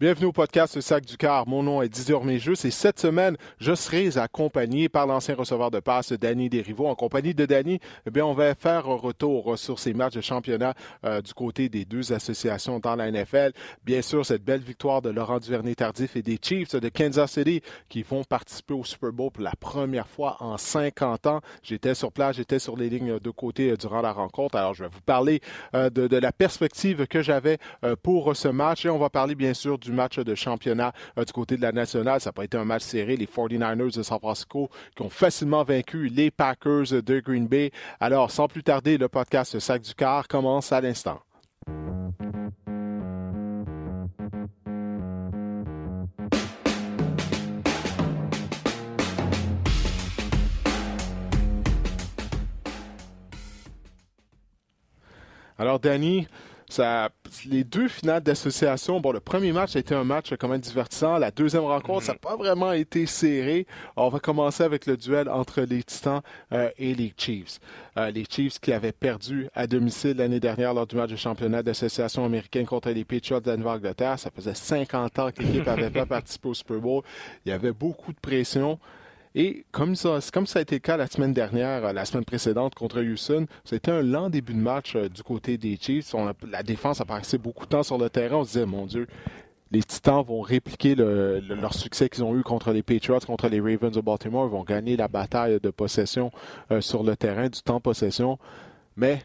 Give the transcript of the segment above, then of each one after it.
Bienvenue au podcast Sac du Car. Mon nom est Didier Orméjus et cette semaine, je serai accompagné par l'ancien receveur de passe Danny Desrivaux. En compagnie de Danny, eh bien, on va faire un retour sur ces matchs de championnat euh, du côté des deux associations dans la NFL. Bien sûr, cette belle victoire de Laurent Duvernay-Tardif et des Chiefs de Kansas City qui vont participer au Super Bowl pour la première fois en 50 ans. J'étais sur place, j'étais sur les lignes de côté euh, durant la rencontre. Alors, je vais vous parler euh, de, de, la perspective que j'avais pour ce match et on va parler bien sûr du du match de championnat euh, du côté de la nationale. Ça n'a pas été un match serré. Les 49ers de San Francisco qui ont facilement vaincu les Packers de Green Bay. Alors, sans plus tarder, le podcast Sac du Car commence à l'instant. Alors, Danny, ça, les deux finales d'association, bon, le premier match a été un match quand même divertissant. La deuxième rencontre, ça n'a pas vraiment été serré. on va commencer avec le duel entre les Titans euh, et les Chiefs. Euh, les Chiefs qui avaient perdu à domicile l'année dernière lors du match de championnat d'association américaine contre les Patriots de angleterre Ça faisait 50 ans que l'équipe n'avait pas participé au Super Bowl. Il y avait beaucoup de pression. Et comme ça, comme ça a été le cas la semaine dernière, euh, la semaine précédente contre Houston, c'était un lent début de match euh, du côté des Chiefs. la défense a passé beaucoup de temps sur le terrain. On se disait, mon Dieu, les Titans vont répliquer leur succès qu'ils ont eu contre les Patriots, contre les Ravens de Baltimore. Ils vont gagner la bataille de possession euh, sur le terrain, du temps possession. Mais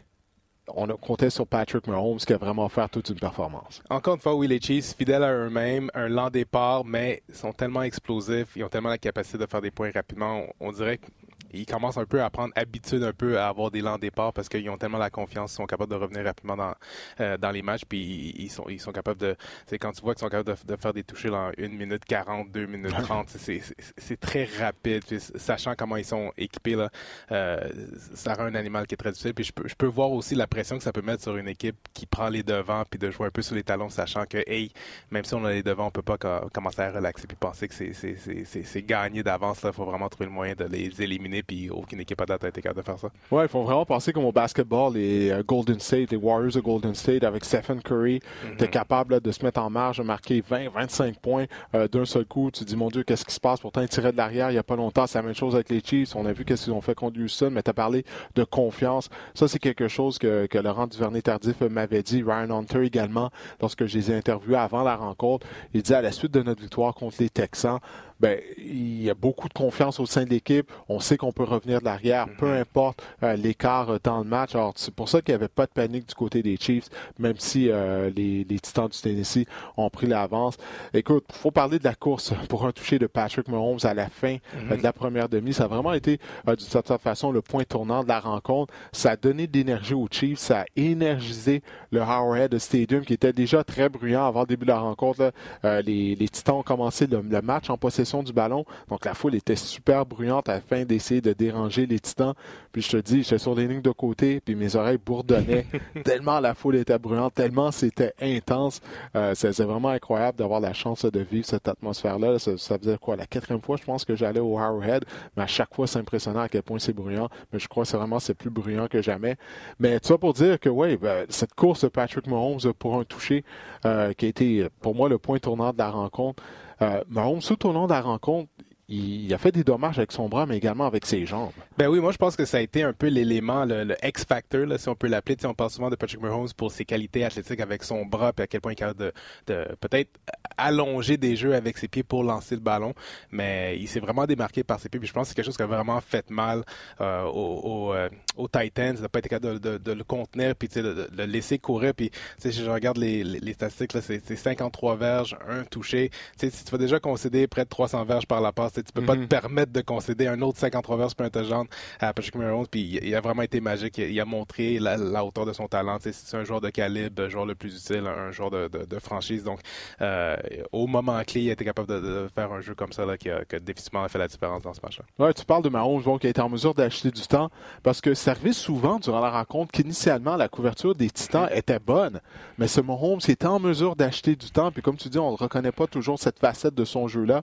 on a compté sur Patrick Mahomes qui a vraiment fait toute une performance. Encore une fois, oui, les Chiefs, fidèles à eux-mêmes, un lent départ, mais sont tellement explosifs, ils ont tellement la capacité de faire des points rapidement. On, dirait que ils commencent un peu à prendre habitude un peu à avoir des lents départs parce qu'ils ont tellement la confiance, ils sont capables de revenir rapidement dans, euh, dans les matchs, puis ils sont, ils sont capables de... C'est quand tu vois qu'ils sont capables de, faire des touchés dans 1 minute 40, 2 minutes 30, c'est très rapide, puis sachant comment ils sont équipés, là, euh, ça rend un animal qui est très difficile, puis je peux, je peux voir aussi la pression que ça peut mettre sur une équipe qui prend les devants, puis de jouer un peu sur les talons, sachant que, hey, même si on a les devants, on peut pas commencer à relaxer puis penser que c'est gagné d'avance, il faut vraiment trouver le moyen de les éliminer puis aucune équipe à date a été capable de faire ça. Ouais, il faut vraiment penser comme au basketball, les euh, Golden State, les Warriors de Golden State avec Stephen Curry, mm -hmm. capable de se mettre en marge, de marquer 20, 25 points euh, d'un seul coup. Tu te dis, mon Dieu, qu'est-ce qui se passe? Pourtant, il tirait de l'arrière il n'y a pas longtemps. C'est la même chose avec les Chiefs. On a vu qu'est-ce qu'ils ont fait contre Houston, mais tu as parlé de confiance. Ça, c'est quelque chose que, que Laurent Duvernay-Tardif m'avait dit. Ryan Hunter également, lorsque je les ai interviewés avant la rencontre. Il dit à la suite de notre victoire contre les Texans, ben, il y a beaucoup de confiance au sein de l'équipe. On sait qu'on peut revenir de l'arrière, peu mm-hmm. importe euh, l'écart euh, dans le match. Alors, c'est pour ça qu'il n'y avait pas de panique du côté des Chiefs, même si euh, les, Titans du Tennessee ont pris l'avance. Écoute, il faut parler de la course pour un toucher de Patrick Mahomes à la fin mm-hmm. de la première demi. Ça a vraiment été, d'une certaine façon, le point tournant de la rencontre. Ça a donné de l'énergie aux Chiefs. Ça a énergisé le Howard Stadium, qui était déjà très bruyant avant le début de la rencontre. les, Titans ont commencé le match en possession du ballon. Donc la foule était super bruyante afin d'essayer de déranger les titans. Puis je te dis, j'étais sur les lignes de côté, puis mes oreilles bourdonnaient tellement la foule était bruyante, tellement c'était intense. Euh, c'est vraiment incroyable d'avoir la chance de vivre cette atmosphère-là. Ça, faisait quoi, la quatrième fois, je pense que j'allais au Arrowhead, mais à chaque fois, c'est impressionnant à quel point c'est bruyant. Mais je crois que c'est vraiment c'est plus bruyant que jamais. Mais tu vois pour dire que oui, ben, cette course de Patrick Mahomes pour un toucher euh, qui a été pour moi le point tournant de la rencontre. Euh, Mahomes, tout au long de la rencontre, il, a fait des dommages avec son bras, mais également avec ses jambes. Ben oui, moi je pense que ça a été un peu l'élément, le, X-factor, si on peut l'appeler. On parle souvent de Patrick Mahomes pour ses qualités athlétiques avec son bras, puis à quel point il est capable de, peut-être allonger des jeux avec ses pieds pour lancer le ballon. Mais il s'est vraiment démarqué par ses pieds. Puis je pense que c'est quelque chose qui a vraiment fait mal euh, aux, euh, Titans. Il n'a pas été capable de, le contenir, puis de, le laisser courir. Puis si je regarde les, statistiques, c'est 53 verges, un touché. si tu vas déjà concéder près de 300 verges par la passe, tu peux pas te mhm. permettre de concéder un autre 53 verges pour un touchdown à Patrick Mahomes. Puis il a vraiment été magique. Il a montré la, hauteur de son talent. C'est un joueur de calibre, un joueur le plus utile, un joueur de, franchise. Donc, euh, au moment clé, il a été capable de, faire un jeu comme ça là, qui, a, qui a définitivement fait la différence dans ce match-là. Ouais, tu parles de Mahomes bon, qui a été en mesure d'acheter du temps parce que ça arrivait souvent durant la rencontre qu'initialement la couverture des Titans était bonne, mais ce Mahomes était en mesure d'acheter du temps. Puis comme tu dis, on ne reconnaît pas toujours cette facette de son jeu-là,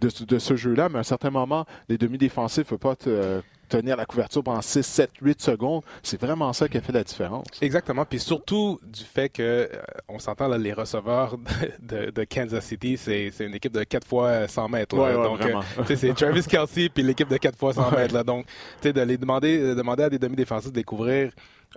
de, de ce jeu-là mais à un certain moment, les demi-défensifs ne peuvent pas te, tenir la couverture pendant 6, 7, 8 secondes. C'est vraiment ça qui a fait la différence. Exactement. Puis surtout du fait que, euh, on s'entend, là, les receveurs de, de, Kansas City, c'est une équipe de 4 fois 100 mètres. Ouais, donc, euh, c'est Travis Kelsey puis l'équipe de 4 fois 100 mètres. Là. Donc, de les demander, demander à des demi-défensifs de découvrir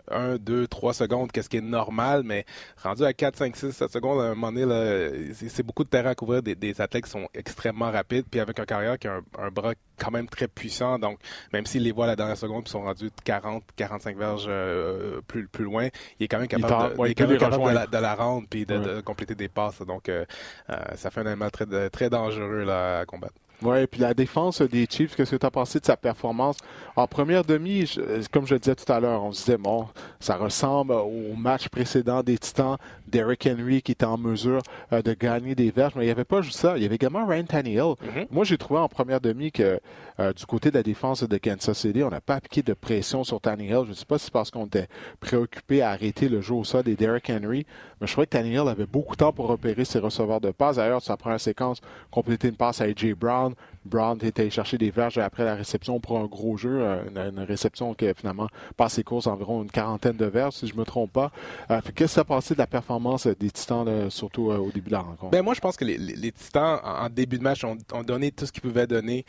1, 2, 3 secondes, qu'est-ce qui est normal, mais rendu à 4, 5, 6, 7 secondes, à un moment donné, c'est beaucoup de terrain à couvrir des, athlètes qui sont extrêmement rapides, puis avec un carrière qui a un, bras quand même très puissant, donc même s'ils les voient à la dernière seconde, puis sont rendus 40, 45 verges euh, plus, plus loin, il est quand même capable, de, la, rendre, puis de, compléter des passes, donc euh, euh, ça fait un animal très, très dangereux là, à combattre. Oui, puis la défense des Chiefs, qu'est-ce que tu as pensé de sa performance? En première demi, comme je le disais tout à l'heure, on se disait, bon, ça ressemble au match précédent des Titans, Derrick Henry qui était en mesure euh, de gagner des verges, mais il n'y avait pas juste ça. Il y avait également Ryan Tannehill. Mm-hmm. Moi, j'ai trouvé en première demi que euh, du côté de la défense de Kansas City, on n'a pas appliqué de pression sur Tannehill. Je ne sais pas si c'est parce qu'on était préoccupé à arrêter le jeu au sol des Derrick Henry, mais je trouvais que Tannehill avait beaucoup de temps pour repérer ses receveurs de passe. D'ailleurs, sa première séquence, compléter une passe à A.J. Brown, Brown était allé chercher des verges après la réception pour un gros jeu, euh, une, réception qui a finalement passé course environ une quarantaine de verges, si je ne me trompe pas. Euh, Qu'est-ce qui s'est passé de la performance des Titans, surtout euh, au début de la rencontre? Ben moi, je pense que les, Titans, en, début de match, ont, donné tout ce qu'ils pouvaient donner.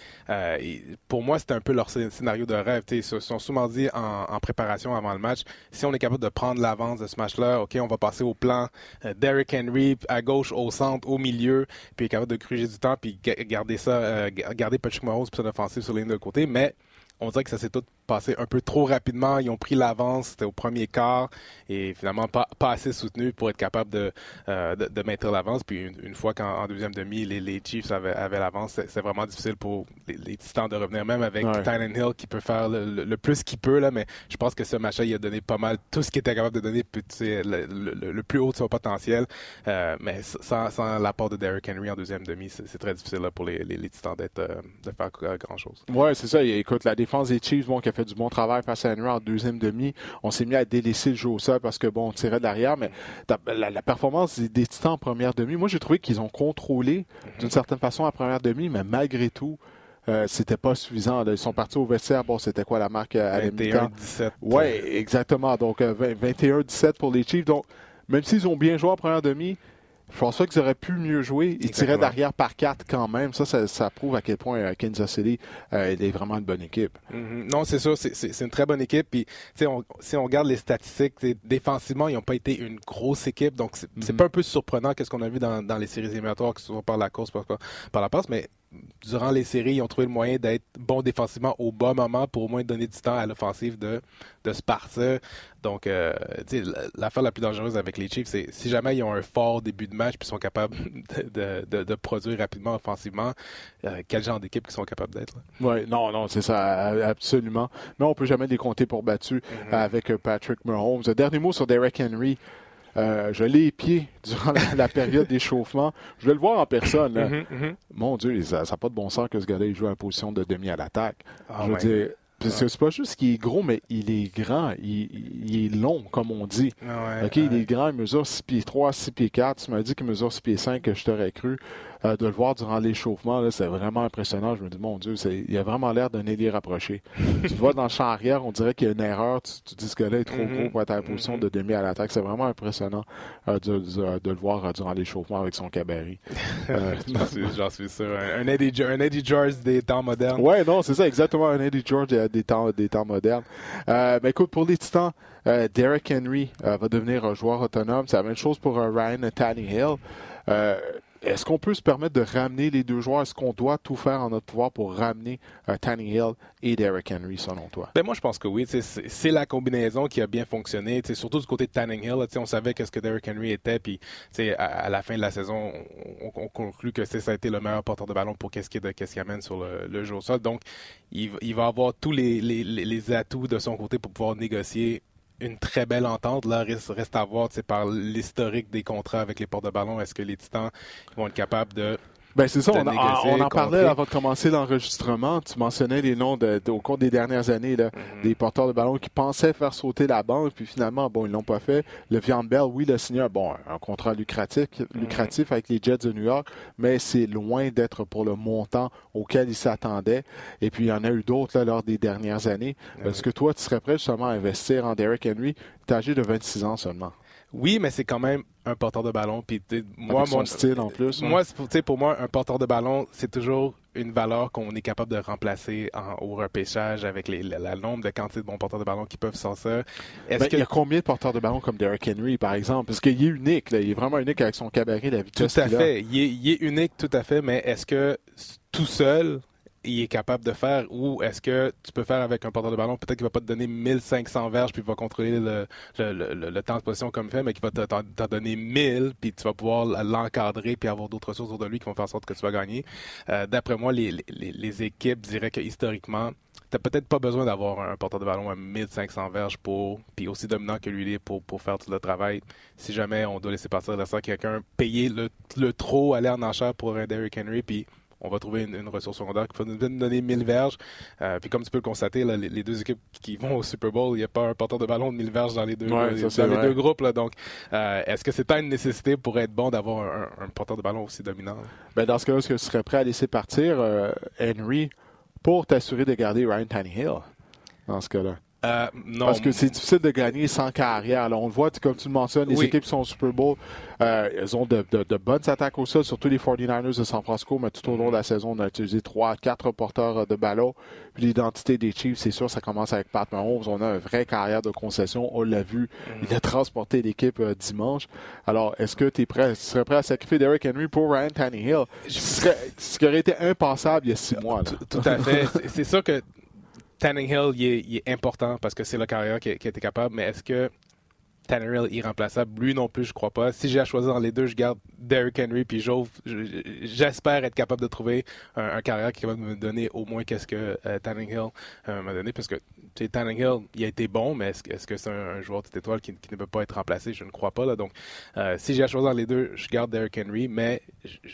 pour moi, c'était un peu leur scénario de rêve. Ils se sont souvent dit en, préparation avant le match, si on est capable de prendre l'avance de ce match-là, OK, on va passer au plan Derrick Henry à gauche, au centre, au milieu, puis capable de gruger du temps, puis garder ça, garder Patrick Mahomes pour son offensive sur ligne de côté, mais on dirait que ça s'est tout passé un peu trop rapidement. Ils ont pris l'avance, c'était au premier quart, et finalement pas, pas assez soutenu pour être capable de, euh, de, maintenir l'avance. Puis une, fois qu'en deuxième demi, les, les Chiefs avaient, avaient l'avance, c'est vraiment difficile pour les, Titans de revenir, même avec ouais. Hill qui peut faire le, plus qu'il peut. Là, mais je pense que ce match-là, il a donné pas mal tout ce qu'il était capable de donner, le, le, plus haut de son potentiel. Euh, mais sans, sans l'apport de Derrick Henry en deuxième demi, c'est très difficile pour les, les, Titans d'être euh, de faire grand-chose. Ouais, c'est ça. Écoute, la défense des Chiefs, bon, qui a fait du bon travail face à Henry en deuxième demi. On s'est mis à délaisser le jeu au sol parce que bon, on tirait de l'arrière, mais la, performance des, Titans en première demi, moi j'ai trouvé qu'ils ont contrôlé mhm. d'une certaine façon la première demi, mais malgré tout, euh, c'était pas suffisant. Ils sont partis au vestiaire. Bon, c'était quoi la marque euh, à 21-17. Oui, exactement. Donc, 21-17 euh, pour les Chiefs. Donc, même s'ils ont bien joué en première demi, je pense pas qu'ils auraient pu mieux jouer. Ils tiraient derrière par quatre quand même. Ça, ça, prouve à quel point euh, Kansas City euh, est vraiment une bonne équipe. Mm-hmm. Non, c'est ça. C'est une très bonne équipe. Puis, on, si on regarde les statistiques, défensivement, ils n'ont pas été une grosse équipe. Donc, c'est mm-hmm. pas un peu surprenant qu'est-ce qu'on a vu dans, les séries éliminatoires, que ce soit par la course, par, par la passe. Mais durant les séries, ils ont trouvé le moyen d'être bons défensivement au bon moment pour au moins donner du temps à l'offensive de, de se partir. Donc, euh, l'affaire la plus dangereuse avec les Chiefs, c'est si jamais ils ont un fort début de match puis sont capables de, de, produire rapidement offensivement, euh, quel genre d'équipe ils sont capables d'être? Oui, non, non, c'est ça, absolument. Mais on peut jamais les compter pour battus mm-hmm. avec euh, Patrick Mahomes. Dernier mot sur Derek Henry. Euh, je l'ai épié durant la, période d'échauffement. Je vais le voir en personne. Mm-hmm, mm-hmm. Mon Dieu, ça n'a pas de bon sens que ce gars-là joue en position de demi à l'attaque. Ah je veux dire, parce que c'est pas juste qu'il est gros, mais il est grand. Il, est long, comme on dit. Ah OK, il est grand, il mesure 6 pieds 3, 6 pieds 4. Tu m'as dit qu'il mesure 6 pieds 5, que je t'aurais cru. Euh, de le voir durant l'échauffement, c'est vraiment impressionnant. Je me dis, mon Dieu, il a vraiment l'air d'un ailier rapproché. tu le vois dans le champ arrière, on dirait qu'il y a une erreur. Tu, dis que là est trop mm-hmm. gros pour être en position de demi à l'attaque. C'est vraiment impressionnant euh, de, le voir euh, durant l'échauffement avec son cabaret. J'en suis, sûr. Un, Eddie, George des temps modernes. Ouais, non, c'est ça, exactement. Un Eddie George des temps, des temps modernes. mais écoute, pour les Titans, Derek Henry va devenir un joueur autonome. C'est la même chose pour Ryan Tannehill. Est-ce qu'on peut se permettre de ramener les deux joueurs? Est-ce qu'on doit tout faire en notre pouvoir pour ramener euh, Hill et Derrick Henry, selon toi? Ben moi, je pense que oui. C'est la combinaison qui a bien fonctionné. surtout du côté de Tanning Hill, on savait qu'est-ce que Derrick Henry était. Puis à, la fin de la saison, on, conclut que ça a été le meilleur porteur de ballon pour qu'est-ce qu'il amène sur le, jeu au sol. Donc, il, va avoir tous les atouts de son côté pour pouvoir négocier une très belle entente. Là, reste, à voir par l'historique des contrats avec les portes de ballon. Est-ce que les Titans vont être capables de Ben c'est ça, on, en parlait avant de commencer l'enregistrement. Tu mentionnais les noms au cours des dernières années, là, mm-hmm. des porteurs de ballon qui pensaient faire sauter la banque, puis finalement, bon, ils l'ont pas fait. Le Vian Bell, oui, le signé bon, un contrat lucratif, mm-hmm. lucratif avec les Jets de New York, mais c'est loin d'être pour le montant auquel il s'attendait. Et puis, il y en a eu d'autres lors des dernières années. Est-ce que toi, tu serais prêt justement à investir en Derrick Henry? Tu âgé de 26 ans seulement? Oui, mais c'est quand même un porteur de ballon. Puis moi, mon style en plus. Moi, pour moi, un porteur de ballon, c'est toujours une valeur qu'on est capable de remplacer au repêchage avec les, la, nombre de quantités de bons porteurs de ballon qui peuvent sortir. Ben, il y a combien de porteurs de ballon comme Derrick Henry, par exemple? Parce qu'il est unique. Il est vraiment unique avec son cabaret, la vitesse Tout à fait. Il est, il est unique, tout à fait. Mais est-ce que tout seul, il est capable de faire ou est-ce que tu peux faire avec un porteur de ballon, peut-être qu'il va pas te donner 1500 verges puis il va contrôler le, temps de position comme fait, mais qu'il va t'en donner 1000 puis tu vas pouvoir l'encadrer puis avoir d'autres ressources autour de lui qui vont faire en sorte que tu vas gagner. Euh, d'après moi, les, équipes diraient que historiquement, t'as peut-être pas besoin d'avoir un porteur de ballon à 1500 verges pour, puis aussi dominant que lui pour, pour faire tout le travail. Si jamais on doit laisser passer de ça quelqu'un, payer le, le trop, aller en enchère pour un Derrick Henry, puis on va trouver une, ressource secondaire qui va nous donner 1000 verges. Euh, puis comme tu peux le constater, les, deux équipes qui vont au Super Bowl, il n'y a pas un porteur de ballon de 1000 verges dans les deux, deux groupes. donc, euh, est-ce que c'est pas une nécessité pour être bon d'avoir un, porteur de ballon aussi dominant? Ben dans ce cas-là, est-ce que tu serais prêt à laisser partir euh, Henry pour t'assurer de garder Ryan Tannehill dans ce cas-là? Euh, Parce que c'est difficile de gagner sans carrière. on le voit, comme tu le mentionnes, les équipes sont au Super Bowl. Euh, elles ont de, bonnes attaques au sol, surtout les 49ers de San Francisco, mais tout au long de la saison, on a utilisé trois, quatre porteurs de ballon. Puis l'identité des Chiefs, c'est sûr, ça commence avec Pat Mahomes. On a une vraie carrière de concession. On l'a vu. Mm-hmm. Il a transporté l'équipe euh, dimanche. Alors, est-ce que tu es prêt, tu serais prêt à sacrifier Derrick Henry pour Ryan Tannehill? Ce, ce qui aurait été impensable il y a six mois. Tout à fait. c'est sûr que Tannehill, il est, important parce que c'est le carrière qui, qui, était capable, mais est-ce que Tannehill est irremplaçable? Lui non plus, je crois pas. Si j'ai à choisir dans les deux, je garde Derrick Henry puis J'espère être capable de trouver un, carrière qui va me donner au moins qu'est-ce que euh, Tannehill euh, m'a donné parce que Tannehill, il a été bon, mais est-ce, que c'est un, joueur de étoile qui, ne peut pas être remplacé? Je ne crois pas. Là. Donc, euh, si j'ai à choisir dans les deux, je garde Derrick Henry, mais je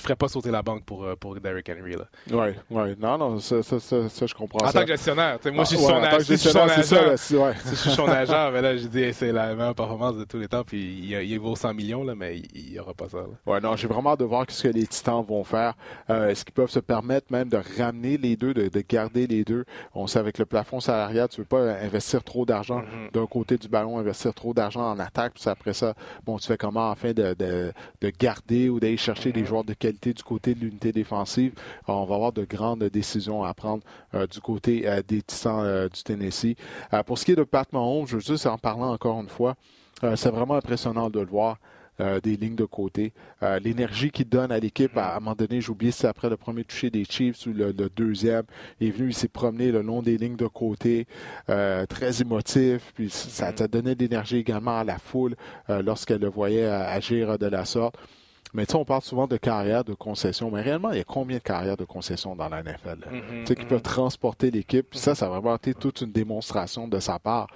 ferais pas sauter la banque pour, euh, pour Derrick Henry. Oui, oui. Non, non, ça, ça, ça, je comprends. En tant que gestionnaire, moi, je suis son agent. Si je suis son agent, mais là, je dis, c'est la meilleure performance de tous les temps, puis il, il vaut 100 millions, là, mais il n'y aura pas ça. Oui, non, j'ai vraiment hâte de voir ce que les Titans vont faire. Euh, est-ce qu'ils peuvent se permettre même de ramener les deux, de, de, garder les deux? On sait, avec le plafond salarial, tu veux pas investir trop d'argent mm-hmm. d'un côté du ballon, investir trop d'argent en attaque, puis après ça, bon, tu fais comment, afin de, de, de garder ou d'aller chercher des joueurs de qualité du côté de l'unité défensive. on va avoir de grandes décisions à prendre euh, du côté euh, des Titans euh, du Tennessee. pour ce qui est de Pat Mahomes, je veux juste en parlant encore une fois, c'est vraiment impressionnant de le voir. des lignes de côté. L'énergie qu'il donne à l'équipe, à, un moment donné, j'ai oublié si c'est après le premier toucher des Chiefs ou le, deuxième. Il est venu, il s'est promené le long des lignes de côté, très émotif. Puis ça, ça donnait de l'énergie également à la foule lorsqu'elle le voyait agir de la sorte. Mais tu sais, on parle souvent de carrière de concession, mais réellement, il y a combien de carrières de concession dans la NFL? Mm-hmm, tu sais, qui peuvent mm-hmm. transporter l'équipe. Puis ça, ça a vraiment été toute une démonstration de sa part.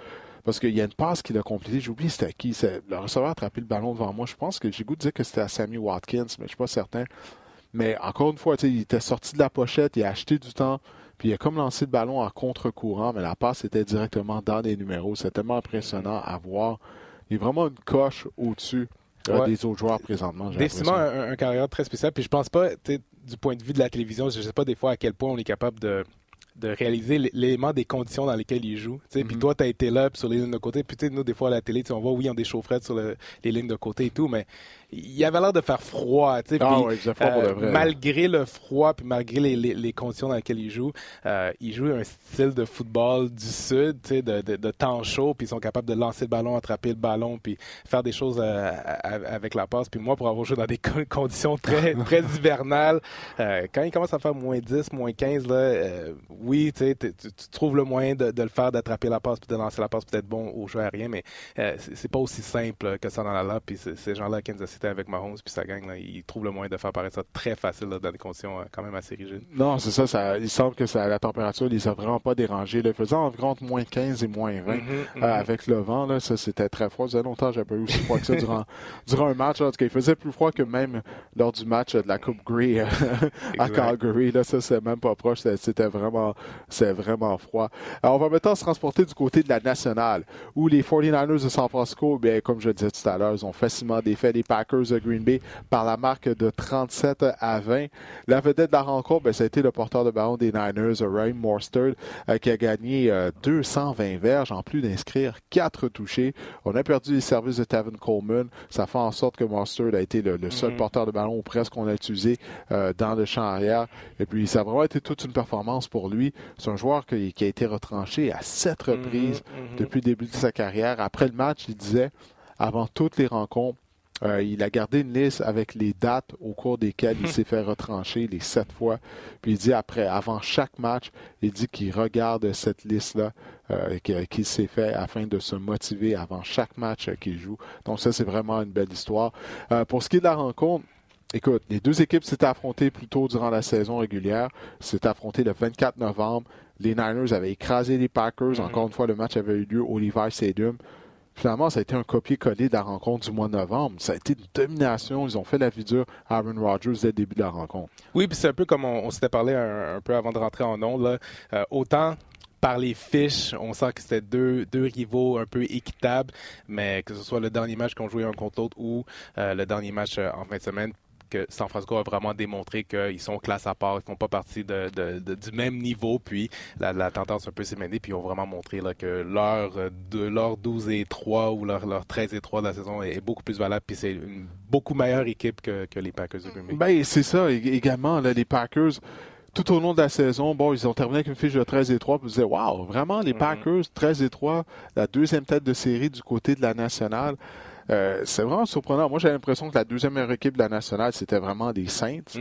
Parce qu'il y a une passe qu'il a complétée. J'ai oublié c'était qui. Le receveur a attrapé le ballon devant moi. Je pense que j'ai goût de dire que c'était à Sammy Watkins, mais je suis pas certain. Mais encore une fois, il était sorti de la pochette, il a acheté du temps, puis il a comme lancé le ballon en contre-courant, mais la passe était directement dans les numéros. C'est tellement impressionnant à voir. Il est vraiment une coche au-dessus des autres joueurs présentement. Décidément, un, un, carrière très spécial. Puis je pense pas, du point de vue de la télévision, je sais pas des fois à quel point on est capable de de réaliser l'élément des conditions dans lesquelles il joue. Puis mm-hmm. toi, tu as été là sur les lignes de côté. Puis nous, des fois, à la télé, on voit, oui, ils ont des chaufferettes sur les lignes de côté et tout, mais il avait l'air de faire froid. Sais, ah euh, malgré le froid, puis malgré les, les, conditions dans lesquelles il joue, euh, il joue un style de football du sud, de, de, de, temps chaud, puis ils sont capables de lancer le ballon, attraper le ballon, puis faire des choses euh, avec la passe. Puis moi, pour avoir joué dans des conditions très, très hivernales, quand il commence à faire moins 10, moins 15, là, oui, tu, trouves le moyen de, le faire, d'attraper la passe, puis de lancer la passe, peut-être bon au jeu aérien, mais euh, c'est pas aussi simple que ça dans la lap. Puis ces gens-là, Kansas City avec Mahomes, puis sa gang, ils trouvent le moyen de faire paraître ça très facile dans des conditions euh, quand même assez rigides. Non, c'est ça, ça, Il semble que ça, la température les a vraiment pas dérangés. Le faisant entre moins 15 et moins 20 mm-hmm, mm-hmm. avec le vent, là, ça c'était très froid. Ça faisait longtemps que pas eu aussi froid que ça durant, durant un match. En tout cas, il faisait plus froid que même lors du match de la Coupe Grey à Calgary. Là, ça, c'est même pas proche. C'était vraiment, c'est vraiment froid. Alors, on va maintenant se transporter du côté de la nationale, où les 49ers de San Francisco, bien, comme je le disais tout à l'heure, ils ont facilement défait les Packers de Green Bay par la marque de 37 à 20. La vedette de la rencontre, bien, ça a été le porteur de ballon des Niners, Ryan Morsterd, euh, qui a gagné 220 euh, verges en plus d'inscrire 4 touchés. On a perdu les services de Tavin Coleman. Ça fait en sorte que Morsterd a été le, seul mm-hmm. porteur de ballon presque qu'on a utilisé euh, dans le champ arrière. Et puis, ça a vraiment été toute une performance pour lui. C'est un joueur qui, a été retranché à sept mm-hmm, reprises mm-hmm. depuis le début de sa carrière. Après le match, il disait, avant toutes les rencontres, euh, il a gardé une liste avec les dates au cours desquelles il s'est fait retrancher les sept fois. Puis il dit après, avant chaque match, il dit qu'il regarde cette liste-là euh, qu'il s'est fait afin de se motiver avant chaque match qu'il joue. Donc ça, c'est vraiment une belle histoire. Euh, pour ce qui est de la rencontre, Écoute, les deux équipes s'étaient affrontées plus tôt durant la saison régulière. S'étaient affrontées le 24 novembre. Les Niners avaient écrasé les Packers. Mm-hmm. Encore une fois, le match avait eu lieu au Levi Stadium. Finalement, ça a été un copier-coller de la rencontre du mois de novembre. Ça a été une domination. Ils ont fait la vidure à Aaron Rodgers dès le début de la rencontre. Oui, puis c'est un peu comme on, s'était parlé un, peu avant de rentrer en ondes. Euh, autant par les fiches, on sent que c'était deux, deux rivaux un peu équitables, mais que ce soit le dernier match qu'on jouait un contre l'autre ou euh, le dernier match euh, en fin de semaine, que San Francisco a vraiment démontré qu'ils sont classe à part, ils font pas partie de, du même niveau. Puis la, tendance un peu s'est puis ils ont vraiment montré là, que leur, de, leur 12 et 3 ou leur, leur 13 et 3 de la saison est, beaucoup plus valable. Puis c'est une beaucoup meilleure équipe que, les Packers de Green Ben, c'est ça également. les Packers tout au long de la saison, bon, ils ont terminé avec une fiche de 13 et 3, puis vous disiez, waouh, vraiment, les mm-hmm. Packers, 13 et 3, la deuxième tête de série du côté de la nationale. Euh, c'est vraiment surprenant. Moi, j'ai l'impression que la deuxième meilleure équipe de la nationale, c'était vraiment des Saints. Mm-hmm.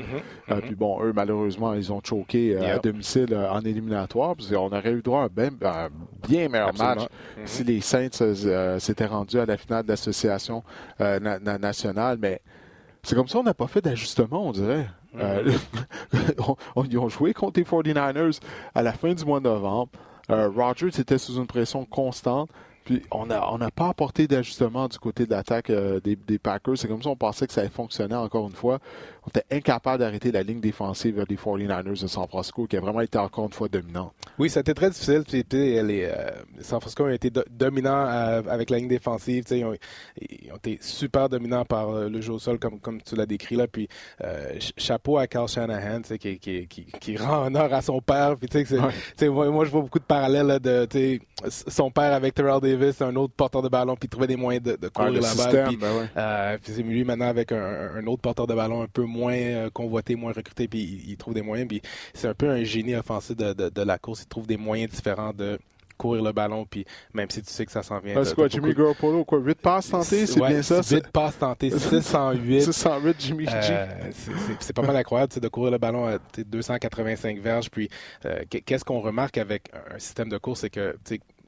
Euh, mm-hmm. puis bon, eux, malheureusement, ils ont choqué euh, à domicile en éliminatoire. on aurait eu droit à un bien, meilleur match mm-hmm. si les Saints s'étaient rendus à la finale de l'association nationale. Mais c'est comme ça, on n'a pas fait d'ajustement, on dirait. ils ont joué contre les 49ers à la fin du mois de novembre. Rogers était sous une pression constante. Puis on n'a on a pas apporté d'ajustement du côté de l'attaque euh, des, des, Packers. C'est comme ça on pensait que ça allait fonctionner encore une fois on était incapable d'arrêter la ligne défensive des 49ers de San Francisco, qui a vraiment été encore une fois dominant. Oui, c'était très difficile. Puis, les, euh, San Francisco ont été dominants euh, avec la ligne défensive. Ils ont, ils ont, été super dominants par euh, le jeu au sol, comme, comme tu l'as décrit. là. Puis chapeau à Carl Shanahan, qui, qui, qui, qui, rend honneur à son père. Puis, moi, moi, je vois beaucoup de parallèles de son père avec Terrell Davis, un autre porteur de ballon, puis il trouvait des moyens de, de courir la balle. Puis, ben puis lui maintenant avec un, un, autre porteur de ballon un peu moins euh, convoité, moins recruté, puis il, trouve des moyens. Puis c'est un peu un génie offensif de, la course. Il trouve des moyens différents de courir le ballon, puis même si tu sais que ça s'en vient. C'est quoi, Jimmy Garoppolo, quoi, 8 passes tentées, c'est bien ça? 8 passes tentées, 608. 608, Jimmy G. Euh, c'est pas mal incroyable de courir le ballon à 285 verges, puis euh, qu'est-ce qu'on remarque avec un système de course, c'est que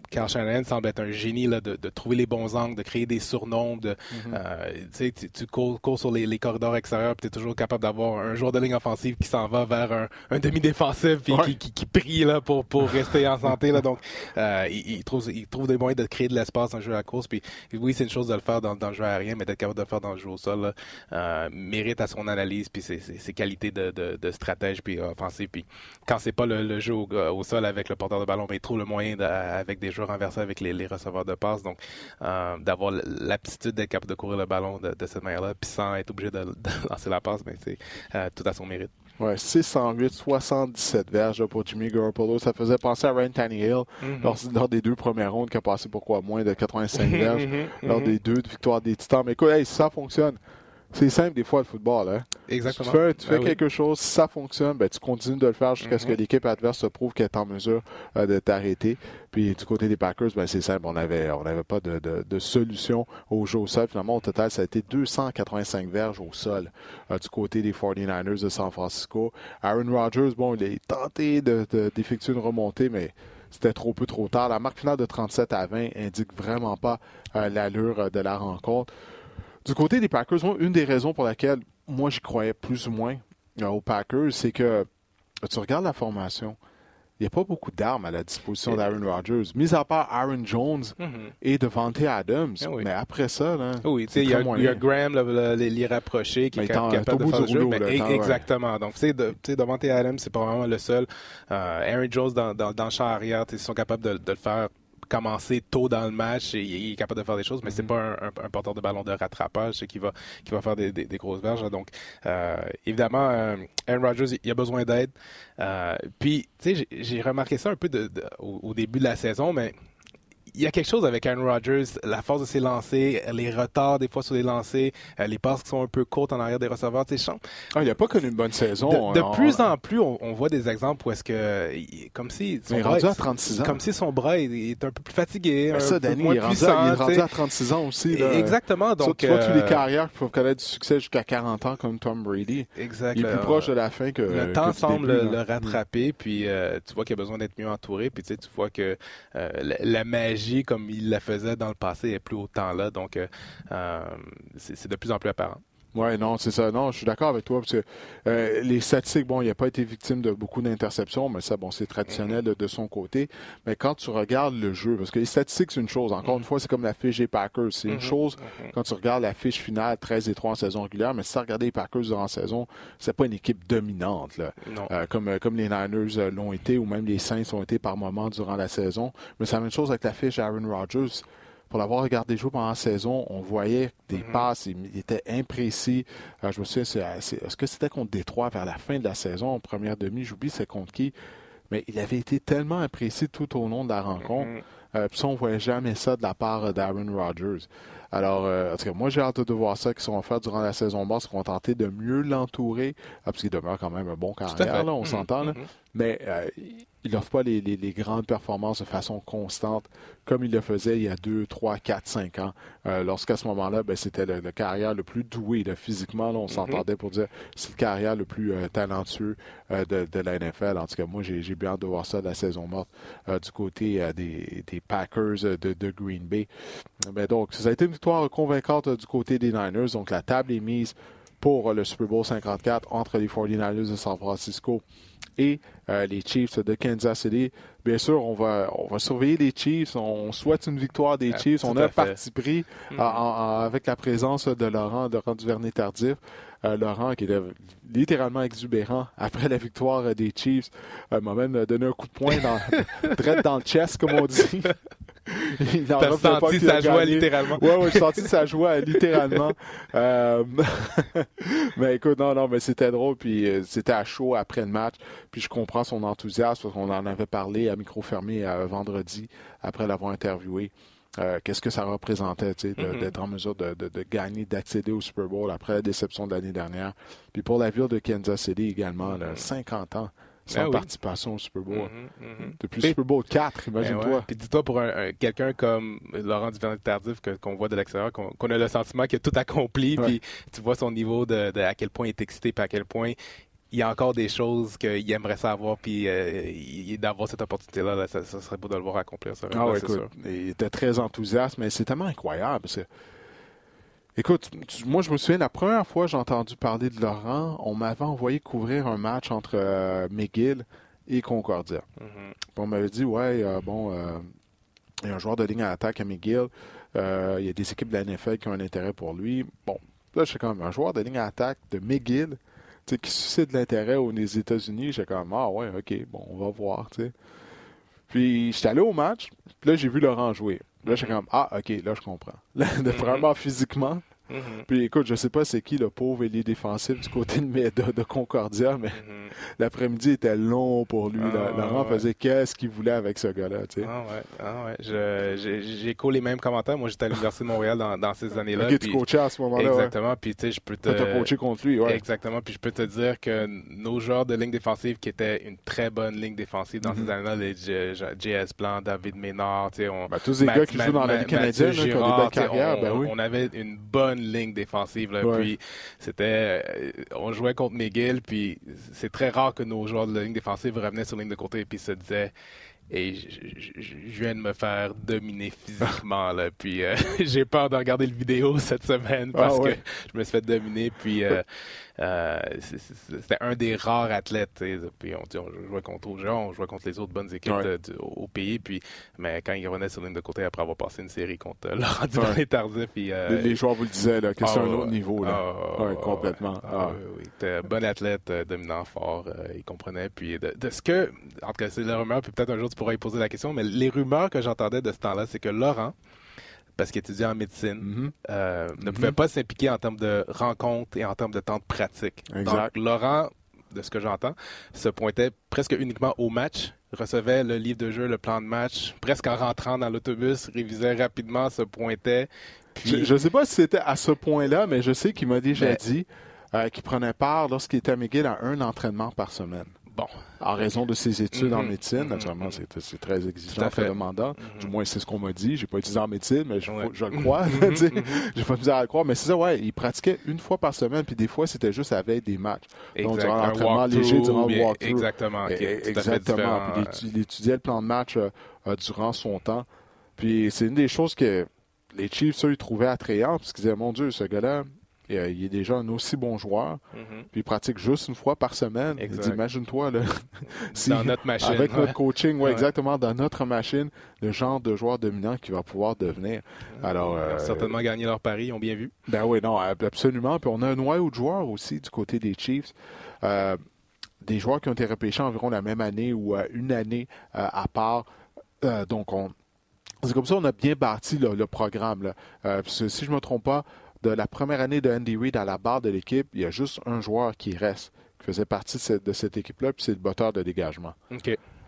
Carl Shanahan semble être un génie là, de, de, trouver les bons angles, de créer des surnoms. De, mm-hmm. euh, tu, tu cours, cours, sur les, les corridors extérieurs, tu es toujours capable d'avoir un joueur de ligne offensive qui s'en va vers un, un demi-défensif puis qui, qui, qui, prie là, pour, pour rester en santé. Là. Donc, euh, il, il, trouve, il trouve des moyens de créer de l'espace dans le jeu à la course. Puis, oui, c'est une chose de le faire dans, dans, le jeu aérien, mais d'être capable de le faire dans le jeu au sol euh, mérite à son analyse puis ses, ses, qualités de, de, de, stratège puis offensif. Puis, quand c'est pas le, le jeu au, au, sol avec le porteur de ballon, mais il trouve le moyen avec des joueurs renversés avec les, les receveurs de passe. Donc, euh, d'avoir l'aptitude d'être capable de courir le ballon de, cette manière-là, puis sans être obligé de, lancer la passe, mais ben, c'est euh, tout à son mérite. Ouais, 608, 77 verges pour Jimmy Garoppolo. Ça faisait penser à Ryan Tannehill mm-hmm. lors, des deux premières rondes qui a passé pour quoi moins de 85 verges lors des deux victoires des Titans. Mais écoute, hey, ça fonctionne, c'est simple des fois le football. Hein? Exactement. Tu fais, tu fais Ben oui. quelque chose, si ça fonctionne, ben, tu continues de le faire jusqu'à ce que Mhm. l'équipe adverse se prouve qu'elle est en mesure euh, de t'arrêter. Puis du côté des Packers, ben, c'est simple, on avait on n'avait pas de, de- de solution au jeu au sol. Finalement, au total, ça a été 285 verges au sol euh, du côté des 49ers de San Francisco. Aaron Rodgers, bon, il a tenté de- de- d'effectuer une remontée, mais c'était trop peu trop tard. La marque finale de 37 à 20 indique vraiment pas euh, l'allure de la rencontre. Du côté des Packers, moi, une des raisons pour laquelle moi j'y croyais plus ou moins euh, aux Packers, c'est que euh, tu regardes la formation, il n'y a pas beaucoup d'armes à la disposition d'Aaron Rodgers, mis à part Aaron Jones Mhm. et Devante Adams. Ah oui. Mais après ça, là, Oui, sais, il y, a- y. Graham, le, le- les, les rapprochés, qui Mais est capable de faire le jeu. rouleau, mais là, e- ouais. exactement. Donc, tu sais, de- tu sais, Davante Adams, c'est pas vraiment le seul. Euh, Aaron Jones, dans, dans, dans le champ arrière, ils sont capables de, de le faire commencer tôt dans le match et il est capable de faire des choses, mais c'est Mhm. pas un, un- un porteur de ballon de rattrapage qui va qui va faire des, des- des grosses verges. Donc euh, évidemment, euh, Aaron Rodgers, il a besoin d'aide. Euh, puis tu sais, j'ai- j'ai remarqué ça un peu de- de- au, au début de la saison, mais il y a quelque chose avec Aaron Rodgers, la force de ses lancers, les retards des fois sur les lancers, euh, les passes qui sont un peu courtes en arrière des receveurs. Tu sais, Ah, il n'a pas connu une bonne saison. de, de On- plus en plus, on, on voit des exemples où est-ce que, comme si son Il est bras, rendu à 36 ans. comme si son bras il, il est un peu plus fatigué, un ça, peu Danny, moins il est rendu, à, puissant. il est rendu à 36 ans aussi. Là. Exactement. Donc, tu vois tous les euh, carrières qui peuvent connaître du succès jusqu'à 40 ans comme Tom Brady. Exact. Il est plus proche de la fin que le temps semble début, le, rattraper, puis euh, tu vois qu'il a besoin d'être mieux entouré, puis tu sais, tu vois que euh, la, la magie, comme il la faisait dans le passé, est plus autant là, donc euh, euh, c'est c'est de plus en plus apparent. Ouais, non, c'est ça. Non, je suis d'accord avec toi. Parce que, euh, les statistiques, bon, il n'a pas été victime de beaucoup d'interceptions, mais ça, bon, c'est traditionnel de, de son côté. Mais quand tu regardes le jeu, parce que les statistiques, c'est une chose. Encore une fois, c'est comme la fiche des Packers. C'est une Mhm. chose Mhm. quand tu regardes la fiche finale 13 et 3 en saison régulière, mais si tu regardé les Packers durant la saison, c'est pas une équipe dominante, là. Non. Euh, comme, euh, comme les Niners euh, l'ont été, ou même les Saints l'ont été par moments durant la saison. Mais c'est la même chose avec la fiche Aaron Rodgers. Pour l'avoir regardé jouer pendant la saison, on voyait des Mhm. passes, il, était imprécis. Euh, je me souviens, c'est- est-ce que c'était contre Détroit vers la fin de la saison, en première demi, j'oublie c'est contre qui. Mais il avait été tellement imprécis tout au long de la rencontre. Mhm. Euh, puis ça, on ne voyait jamais ça de la part euh, d'Aaron Rodgers. Alors, euh, en tout cas, moi, j'ai hâte de voir ça qu'ils vont faire durant la saison basse, qu'ils vont tenter de mieux l'entourer, ah, parce qu'il demeure quand même un bon carrière, là, on Mhm. s'entend. Mhm. Mais euh, il n'offre pas les, les- les grandes performances de façon constante comme il le faisait il y a 2, 3, 4, 5 ans. Euh, Lorsqu'à ce moment-là, ben, c'était le, le carrière le plus doué. là, physiquement, là, on s'entendait pour dire c'est le carrière le plus talentueux de, de la NFL. En tout cas, moi, j'ai bien hâte de voir ça de la saison morte du côté des, des Packers de, de Green Bay. Mais donc, ça a été une victoire convaincante euh, du côté des Niners. Donc, la table est mise pour euh, le Super Bowl 54 entre les 49ers de San Francisco et euh, les Chiefs de Kansas City. Bien sûr, on va, on va surveiller les Chiefs. On souhaite une victoire des Ah, Chiefs. On a parti pris Mhm. en- avec la présence de Laurent, de Laurent Duvernay-Tardif. Euh, Laurent, qui était littéralement exubérant après la victoire des Chiefs, euh, m'a même donné un coup de poing dans, direct dans le chest, comme on dit. T'as senti sa joie littéralement. Ouais, ouais, j'ai senti sa joie, littéralement. Euh, mais écoute, non, non, mais c'était drôle, puis euh, c'était à chaud après le match, puis je comprends son enthousiasme, parce qu'on en avait parlé à micro fermé euh, vendredi, après l'avoir interviewé. Euh, Qu'est-ce que ça représentait, Mhm. d'être en mesure de, de- de gagner, d'accéder au Super Bowl après la déception de l'année dernière. Puis pour la ville de Kansas City également, là, Mhm. 50 ans sans Ben oui. participation au Super Bowl. Mhm, mhm. Depuis Puis- le Super Bowl 4, Ben imagine-toi. ouais. Puis dis-toi, pour un, un- quelqu'un comme Laurent Duvernay-Tardif que- qu'on voit de l'extérieur, qu'on a le sentiment qu'il a tout accompli, puis tu vois son niveau de, de à quel point il est excité, puis à quel point il y a encore des choses qu'il aimerait savoir, puis euh, d'avoir cette opportunité-là, là, ça, ça serait beau de le voir accomplir ça. Ah là, écoute, sûr. il était très enthousiaste, mais c'est tellement incroyable. parce que- Écoute, tu- moi je me souviens, la première fois que j'ai entendu parler de Laurent, on m'avait envoyé couvrir un match entre euh, McGill et Concordia. Mhm. Puis on m'avait dit, ouais, euh, bon, euh, il y a un joueur de ligne à attaque à McGill, il y a des équipes de la NFL qui ont un intérêt pour lui. Bon, là, je suis quand même un joueur de ligne à attaque de McGill, qui suscite de l'intérêt aux États-Unis. J'étais comme, ah ouais, ok, bon, on va voir, tu sais. Puis j'étais allé au match, puis là, j'ai vu Laurent jouer. Là, j'étais comme, ah, ok, là, je comprends. Là, de- Mhm. Vraiment physiquement, Mm-hmm. Puis écoute, je sais pas c'est qui le pauvre ailier défensif du côté de, de, Concordia, mais mm-hmm. l'après-midi était long pour lui. Ah, Laurent faisait qu'est-ce qu'il voulait avec ce gars-là. Tu sais. Ah ouais, ah ouais. J'ai écho les mêmes commentaires. Moi, j'étais à l'Université de Montréal dans, dans ces années-là. Ok, tu coachais à ce moment-là. Exactement. Puis tu sais, je peux te. Tu coaché contre lui, ouais. Exactement. Puis je peux te dire que nos joueurs de ligne défensive, qui étaient une très bonne ligne défensive dans ces mm-hmm. années-là, les J.S. Blanc, David Ménard, tu sais, on. Ben, tous les gars qui jouent dans la Ligue canadienne, qui ont des belles carrières, ben oui. On avait une bonne ligne défensive. Là, Puis c'était, euh, on jouait contre McGill, puis c'est très rare que nos joueurs de la ligne défensive revenaient sur la ligne de côté et puis se disaient et je, viens de me faire dominer physiquement là. Puis euh, j'ai peur de regarder le vidéo cette semaine ah parce que je me suis fait dominer puis euh, euh, c'était un des rares athlètes. Puis on, on, jouait contre on jouait contre les autres bonnes équipes au pays. Puis, mais quand il revenait sur ligne de côté après avoir passé une série contre Laurent Duvernay ouais. Tardif. Puis, euh, les, joueurs vous le disaient, là, que c'est un ah, autre niveau. Là. Ah, complètement. Ah, oui, oui. bon athlète, euh, dominant, fort. il comprenait. Puis de, ce que, en tout cas, c'est la rumeur, puis peut-être un jour tu pourras y poser la question, mais les rumeurs que j'entendais de ce temps-là, c'est que Laurent, parce qu'il étudiait en médecine, mhm. euh, ne pouvait mhm. pas s'impliquer en termes de rencontres et en termes de temps de pratique. Donc, Laurent, de ce que j'entends, se pointait presque uniquement au match, recevait le livre de jeu, le plan de match, presque en rentrant dans l'autobus, révisait rapidement, se pointait. Je ne sais pas si c'était à ce point-là, mais je sais qu'il m'a déjà dit euh, qu'il prenait part lorsqu'il était à McGill à un entraînement par semaine. Bon. En raison de ses études en mm-hmm. médecine, mm-hmm. naturellement, c'est très exigeant, très demandant. Mm-hmm. Du moins, c'est ce qu'on m'a dit. J'ai pas étudié en médecine, mais je, le crois. J'ai pas misère à le croire. Mais c'est ça, ouais, il pratiquait une fois par semaine, puis des fois, c'était juste avec des matchs. Donc, durant l'entraînement léger, durant le walkthrough. Exactement. exactement. Puis il, étudiait le plan de match euh, euh, durant son temps. Puis c'est une des choses que les Chiefs, ça, ils trouvaient attrayant, parce qu'ils disaient, mon Dieu, ce gars-là, euh, il est déjà un aussi bon joueur, mm-hmm. puis il pratique juste une fois par semaine. Imagine-toi, dans notre machine. Avec notre coaching, ouais, exactement, dans notre machine, le genre de joueur dominant qu'il va pouvoir devenir. Alors, ils ont euh, certainement gagné leur pari, ils ont bien vu. Ben oui, non, absolument. Puis on a un noyau de joueurs aussi du côté des Chiefs. Euh, des joueurs qui ont été repêchés environ la même année ou une année à part. donc, on, c'est comme ça on a bien bâti le programme. Là. si je ne me trompe pas, de la première année de Andy Reid à la barre de l'équipe, il y a juste un joueur qui reste, qui faisait partie de cette, équipe-là, puis c'est le botteur de dégagement.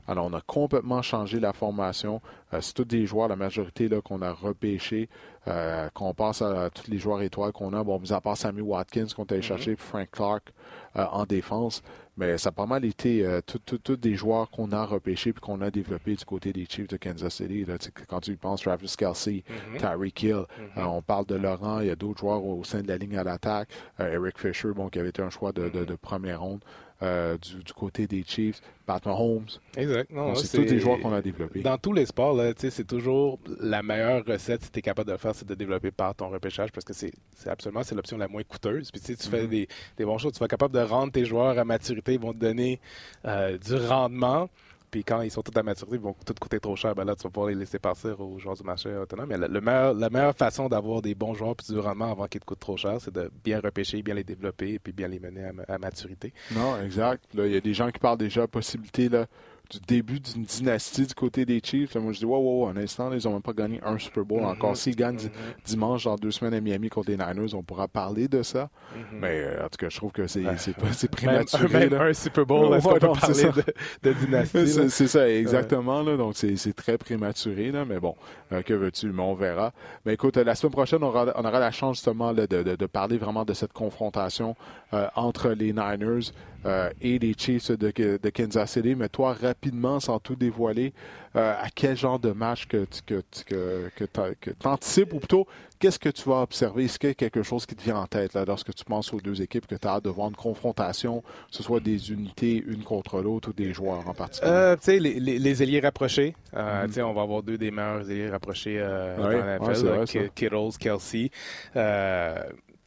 Alors, on a complètement changé la formation. Euh, c'est tous des joueurs, la majorité là, qu'on a repêchés, euh, qu'on passe à, tous les joueurs étoiles qu'on a. Bon, mis à part Sammy Watkins qu'on a allé mm-hmm. chercher, Frank Clark euh, en défense. Mais ça a pas mal été euh, tous des joueurs qu'on a repêchés puis qu'on a développés du côté des Chiefs de Kansas City. quand tu y penses, Travis Kelsey, mm Tyreek Hill, mm-hmm. on parle de Laurent, il y a d'autres joueurs au, sein de la ligne à l'attaque. Eric Fisher, bon, qui avait été un choix de, de première ronde. Euh, du, côté des Chiefs, Pat Mahomes. Exact. C'est tous des joueurs qu'on a développés. Dans tous les sports, c'est toujours la meilleure recette, si tu es capable de le faire, c'est de développer par ton repêchage parce que c'est absolument c'est l'option la moins coûteuse. Puis tu fais mm-hmm. des, des bons choses, tu vas être capable de rendre tes joueurs à maturité, ils vont te donner euh, du rendement. Puis quand ils sont tous à maturité, ils vont tout coûter trop cher. Ben là, tu vas pouvoir les laisser partir aux joueurs du marché autonome. Mais le, meilleur, la meilleure façon d'avoir des bons joueurs puis du rendement avant qu'ils te coûtent trop cher, c'est de bien repêcher, bien les développer puis bien les mener à, maturité. Non, exact. il y a des gens qui parlent déjà de possibilité là, du début d'une dynastie du côté des Chiefs. moi, je dis, wow, wow, un instant, ils n'ont même pas gagné un Super Bowl. Mm-hmm. Encore s'ils gagnent mm-hmm. dimanche dans deux semaines à Miami contre les Niners, on pourra parler de ça. Mm-hmm. Mais euh, en tout cas, je trouve que c'est c'est prématuré. Même, un Super Bowl, est-ce qu'on peut parler de, dynastie? C'est ça, exactement. Là, donc, c'est très prématuré. Là, mais bon, euh, que veux-tu? Mais on verra. Mais écoute, la semaine prochaine, on aura, on aura la chance justement de, de, de, parler vraiment de cette confrontation euh, entre les Niners euh, et les Chiefs de, de, Kansas City. Mais toi, rapidement, sans tout dévoiler, euh, à quel genre de match que, que, que, que tu anticipes, ou plutôt, qu'est-ce que tu vas observer? Est-ce qu'il y a quelque chose qui te vient en tête là, lorsque tu penses aux deux équipes, que tu as hâte de voir une confrontation, que ce soit des unités une contre l'autre ou des joueurs en particulier? Euh, tu sais, les, les, ailiers rapprochés. Euh, mm-hmm. On va avoir deux des meilleurs ailiers rapprochés dans la NFL, Kittles, Kelsey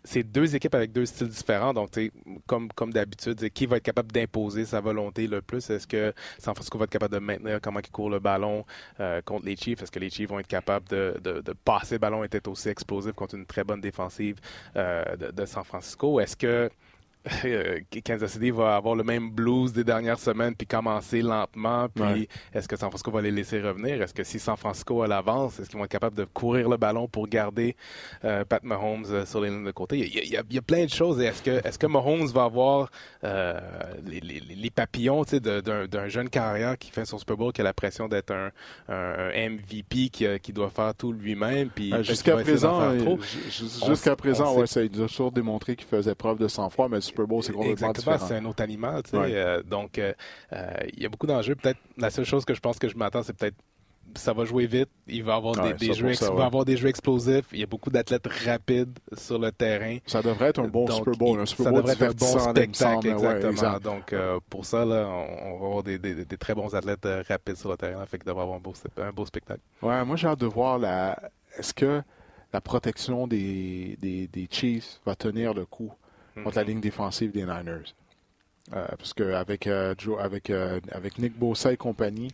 c'est deux équipes avec deux styles différents. Donc, comme, comme d'habitude, qui va être capable d'imposer sa volonté le plus? Est-ce que San Francisco va être capable de maintenir comment il court le ballon euh, contre les Chiefs? Est-ce que les Chiefs vont être capables de, de, passer le ballon et être aussi explosifs contre une très bonne défensive euh, de, San Francisco? Est-ce que Kansas City va avoir le même blues des dernières semaines puis commencer lentement. Puis est-ce que San Francisco va les laisser revenir? Est-ce que si San Francisco a l'avance, est-ce qu'ils vont être capables de courir le ballon pour garder euh, Pat Mahomes euh, sur les lignes de côté? Il y, a, plein de choses. Est-ce que, est que Mahomes va avoir les, les, les, papillons d'un jeune carrière qui fait son Super Bowl, qui a la pression d'être un, MVP qui, qui, doit faire tout lui-même? Jusqu'à présent, jusqu'à présent, ouais, ça a toujours démontré qu'il faisait preuve de sang-froid, mais Super Bowl, c'est complètement différent. C'est un autre animal, tu sais. Euh, donc, euh, euh, il y a beaucoup d'enjeux. Peut-être la seule chose que je pense que je m'attends, c'est peut-être ça va jouer vite. Il va avoir des, jeux, va avoir des jeux explosifs. Il y a beaucoup d'athlètes rapides sur le terrain. Ça devrait être un bon Super Bowl, un Super Bowl ça devrait être un bon spectacle, exactement. Donc pour ça, là, on, va avoir des, très bons athlètes rapides sur le terrain. Fait que devrait avoir un beau, un beau spectacle. Ouais, moi j'ai hâte de voir la. Est-ce que la protection des, des, des Chiefs va tenir le coup? Contre la mhm. ligne défensive des Niners. Euh, parce qu'avec euh, avec, euh, avec Nick Bosa et compagnie,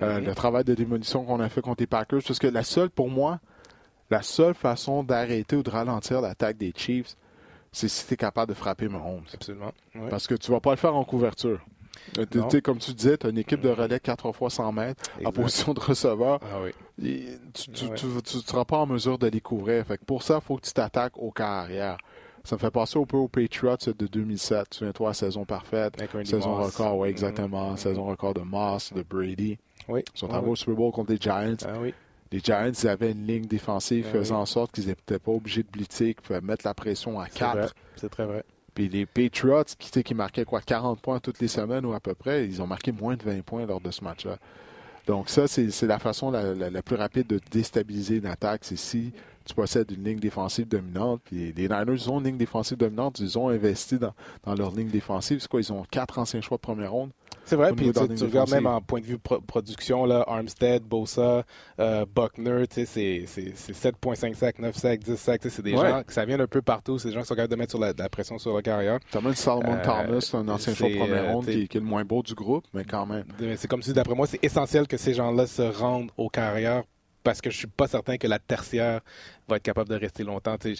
mhm. le travail de démolition qu'on a fait contre les Packers, parce que la seule, pour moi, la seule façon d'arrêter ou de ralentir l'attaque des Chiefs, c'est si tu es capable de frapper Mahomes. Absolument. Parce que tu vas pas le faire en couverture. comme tu disais, tu as une équipe de relais 4 fois 100 mètres en position de receveur. Ah oui. tu ne seras pas en mesure de les couvrir. Fait pour ça, il faut que tu t'attaques au carrière. Ça me fait penser un peu aux Patriots de 2007. Souviens-toi, saison parfaite. Saison record, oui, exactement. Mm-hmm. Saison record de Moss, de Brady. Oui. Ils sont au Super Bowl contre les Giants. Ah, oui. Les Giants, ils avaient une ligne défensive ah, faisant en sorte qu'ils n'étaient pas obligés de blitzer, qu'ils pouvaient mettre la pression à 4. C'est très vrai. Puis les Patriots, qui, qui marquaient quoi, 40 points toutes les semaines ou à peu près, ils ont marqué moins de 20 points lors de ce match-là. Donc ça, c'est la façon la, la, plus rapide de déstabiliser une attaque. C'est si tu possèdes une ligne défensive dominante. Puis les Niners ont une ligne défensive dominante. Ils ont investi dans, leur ligne défensive. C'est quoi? Ils ont quatre anciens choix de première ronde? C'est vrai, puis tu, tu regardes même en point de vue production, là, Armstead, Bosa, euh, Buckner, c'est 7.5 sacs, 9 sacs, 10 sacs, c'est des gens que ça vient d'un peu partout, c'est des gens qui sont capables de mettre sur la, de la pression sur la carrière. Tu as même Salomon euh, Thomas, un ancien choix de première euh, ronde qui, qui, est le moins beau du groupe, mais quand même. C'est comme si, d'après moi, c'est essentiel que ces gens-là se rendent aux carrières parce que je suis pas certain que la tertiaire va être capable de rester longtemps. Je,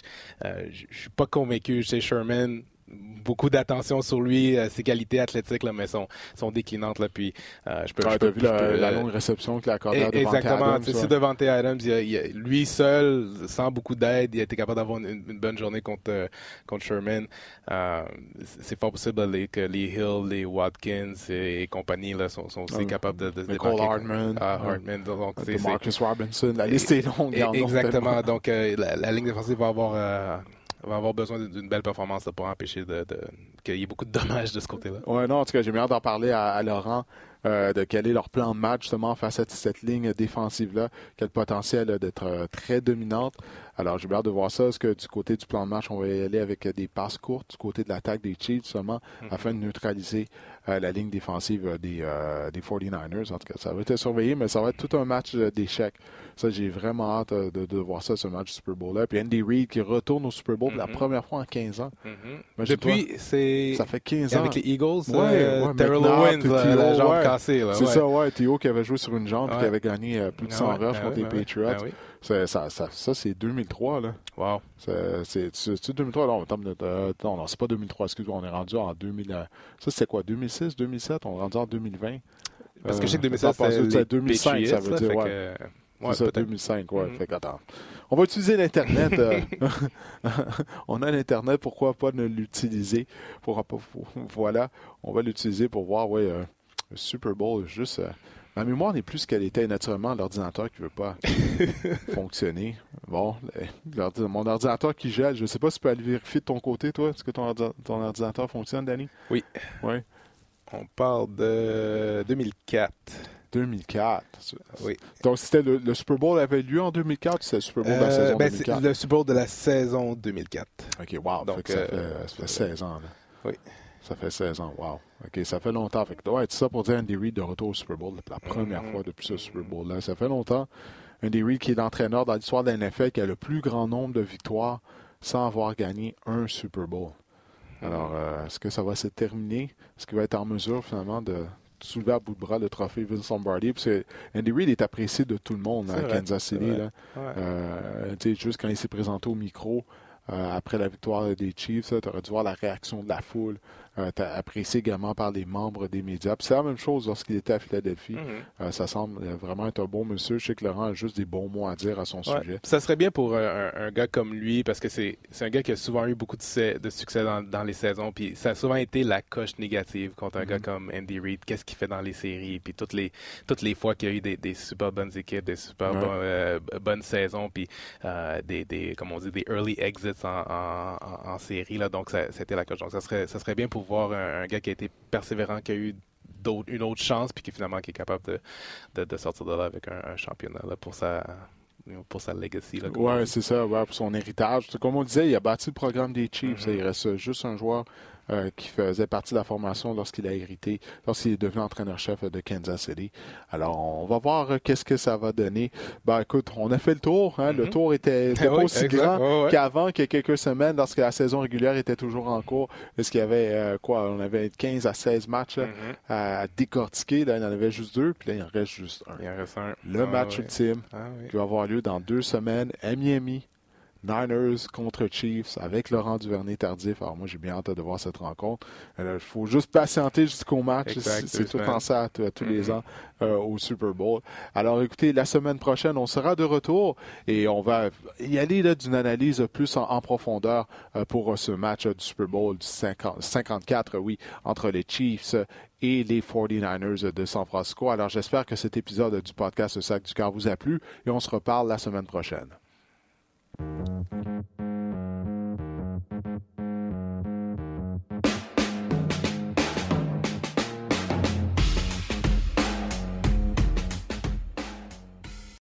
euh, je suis pas convaincu. Chez Sherman, beaucoup d'attention sur lui, euh, ses qualités athlétiques, là, mais sont, sont déclinantes. Là, puis, euh, je peux, je peux, vu la, longue réception qu'il a accordée à Exactement. Adams. Si Devante Adams, lui seul, sans beaucoup d'aide, il a été capable d'avoir une, bonne journée contre, euh, contre Sherman. c'est fort possible que les Hill, les Watkins et, compagnie là, sont, sont aussi capables de, de se démarquer. Hardman. Ah, Hardman. Donc, Marcus Robinson. La liste est longue. Exactement. Donc, la, la, ligne défensive va avoir va avoir besoin d'une belle performance pour empêcher de, qu'il y ait beaucoup de dommages de ce côté-là. Oui, non, en tout cas, j'ai bien hâte d'en parler à, Laurent. Euh, de quel est leur plan de match justement face à cette ligne défensive-là, quel potentiel d'être euh, très dominante. Alors, j'ai hâte de voir ça. Est-ce que du côté du plan de match, on va y aller avec des passes courtes du côté de l'attaque des Chiefs seulement, mm-hmm. afin de neutraliser euh, la ligne défensive des, des 49ers. En tout cas, ça va être surveillé, mais ça va être tout un match d'échecs. Ça, j'ai vraiment hâte euh, de, voir ça, ce match du Super Bowl-là. Puis Andy Reid qui retourne au Super Bowl pour la mm-hmm. première fois en 15 ans. Mm-hmm. Depuis, c'est. Ça fait 15 ans. Avec les Eagles, ouais, euh, Terrell Owens, la, jambe cassée. C'est ça, ouais. Théo qui avait joué sur une jambe et qui avait gagné euh, plus de 100 rushs contre les Patriots. Ça, ça, ça, c'est 2003, là. Wow. C'est 2003. Non, non, non c'est pas 2003. Excuse-moi, on est rendu en 2000. Ça, c'est quoi, 2006, 2007? On est rendu en 2020. Parce que je sais que 2007, c'est 2005, ça veut dire, ouais. Ouais, c'est ça, 2005, ouais. Mm-hmm. Fait attends. On va utiliser l'Internet. Euh, on a l'Internet, pourquoi pas ne l'utiliser? Pour, voilà, on va l'utiliser pour voir, ouais, euh, le Super Bowl, juste... Euh, ma mémoire n'est plus ce qu'elle était naturellement, l'ordinateur qui ne veut pas fonctionner. Bon, mon ordinateur qui gèle, je ne sais pas si tu peux aller vérifier de ton côté, toi. Est-ce que ton, ton ordinateur fonctionne, Danny? Oui. Oui. On parle de 2004. 2004. Oui. Donc, c'était le, Super Bowl avait lieu en 2004 ou c'était le Super Bowl de la saison ben, 2004? Le Super Bowl de la saison 2004. OK, wow. Donc, ça, fait, ça, fait, 16 ans. Là. Oui. Ça fait 16 ans, wow. OK, ça fait longtemps. Fait que doit être ça pour dire Andy Reid de retour au Super Bowl, la première mm-hmm. fois depuis ce Super Bowl-là. Ça fait longtemps. Andy Reid qui est l'entraîneur dans l'histoire de la NFL qui a le plus grand nombre de victoires sans avoir gagné un Super Bowl. Alors, euh, est-ce que ça va se terminer? Est-ce qu'il va être en mesure finalement de, soulever à bout de bras le trophée Vince Lombardi? Parce que Andy Reid est apprécié de tout le monde à Kansas City. Là. Euh, juste quand il s'est présenté au micro après la victoire des Chiefs. Tu aurais dû voir la réaction de la foule. Euh, apprécié également par les membres des médias. C'est la même chose lorsqu'il était à Philadelphie. Mm-hmm. Euh, ça semble vraiment être un bon monsieur. Je sais que Laurent a juste des bons mots à dire à son sujet. Ça serait bien pour un, gars comme lui, parce que c'est un gars qui a souvent eu beaucoup de, de succès dans, les saisons. Puis ça a souvent été la coche négative contre un gars mm-hmm. comme Andy Reid. Qu'est-ce qu'il fait dans les séries? Puis toutes les, toutes les fois qu'il y a eu des, super bonnes équipes, des super euh, bonnes saisons, puis des, des, comme on dit, des early exits en, en, série. Là. Donc, c'était la coche. Donc, ça serait, ça serait bien pour voir un, gars qui a été persévérant, qui a eu une autre chance, puis qui finalement qui est capable de, de, sortir de là avec un, championnat pour sa pour sa legacy. Oui, c'est ça, ouais, pour son héritage. Comme on disait, il a bâti le programme des Chiefs. Mm-hmm. Il reste juste un joueur euh, qui faisait partie de la formation lorsqu'il a hérité, lorsqu'il est devenu entraîneur-chef de Kansas City. Alors, on va voir euh, qu'est-ce que ça va donner. Ben, écoute, on a fait le tour. Hein. Le mm-hmm. tour était, pas aussi grand qu'avant, qu'il y a quelques semaines, lorsque la saison régulière était toujours en cours. Est-ce qu'il y avait euh, quoi? On avait 15 à 16 matchs mm-hmm. à, décortiquer. Là, il en avait juste deux, puis là, il en reste juste un. Il en reste un. Le ah match ultime ah qui va avoir lieu dans deux semaines à Miami. Niners contre Chiefs avec Laurent Duvernay-Tardif. Alors moi, j'ai bien hâte de voir cette rencontre. Il faut juste patienter jusqu'au match. C'est tout en ça à, tous les mm-hmm. ans euh, au Super Bowl. Alors écoutez, la semaine prochaine, on sera de retour et on va y aller d'une analyse plus en, profondeur euh, pour ce match du Super Bowl du 54, oui, entre les Chiefs et les 49ers de San Francisco. Alors j'espère que cet épisode du podcast Sac du Cœur vous a plu et on se reparle la semaine prochaine. Thank you.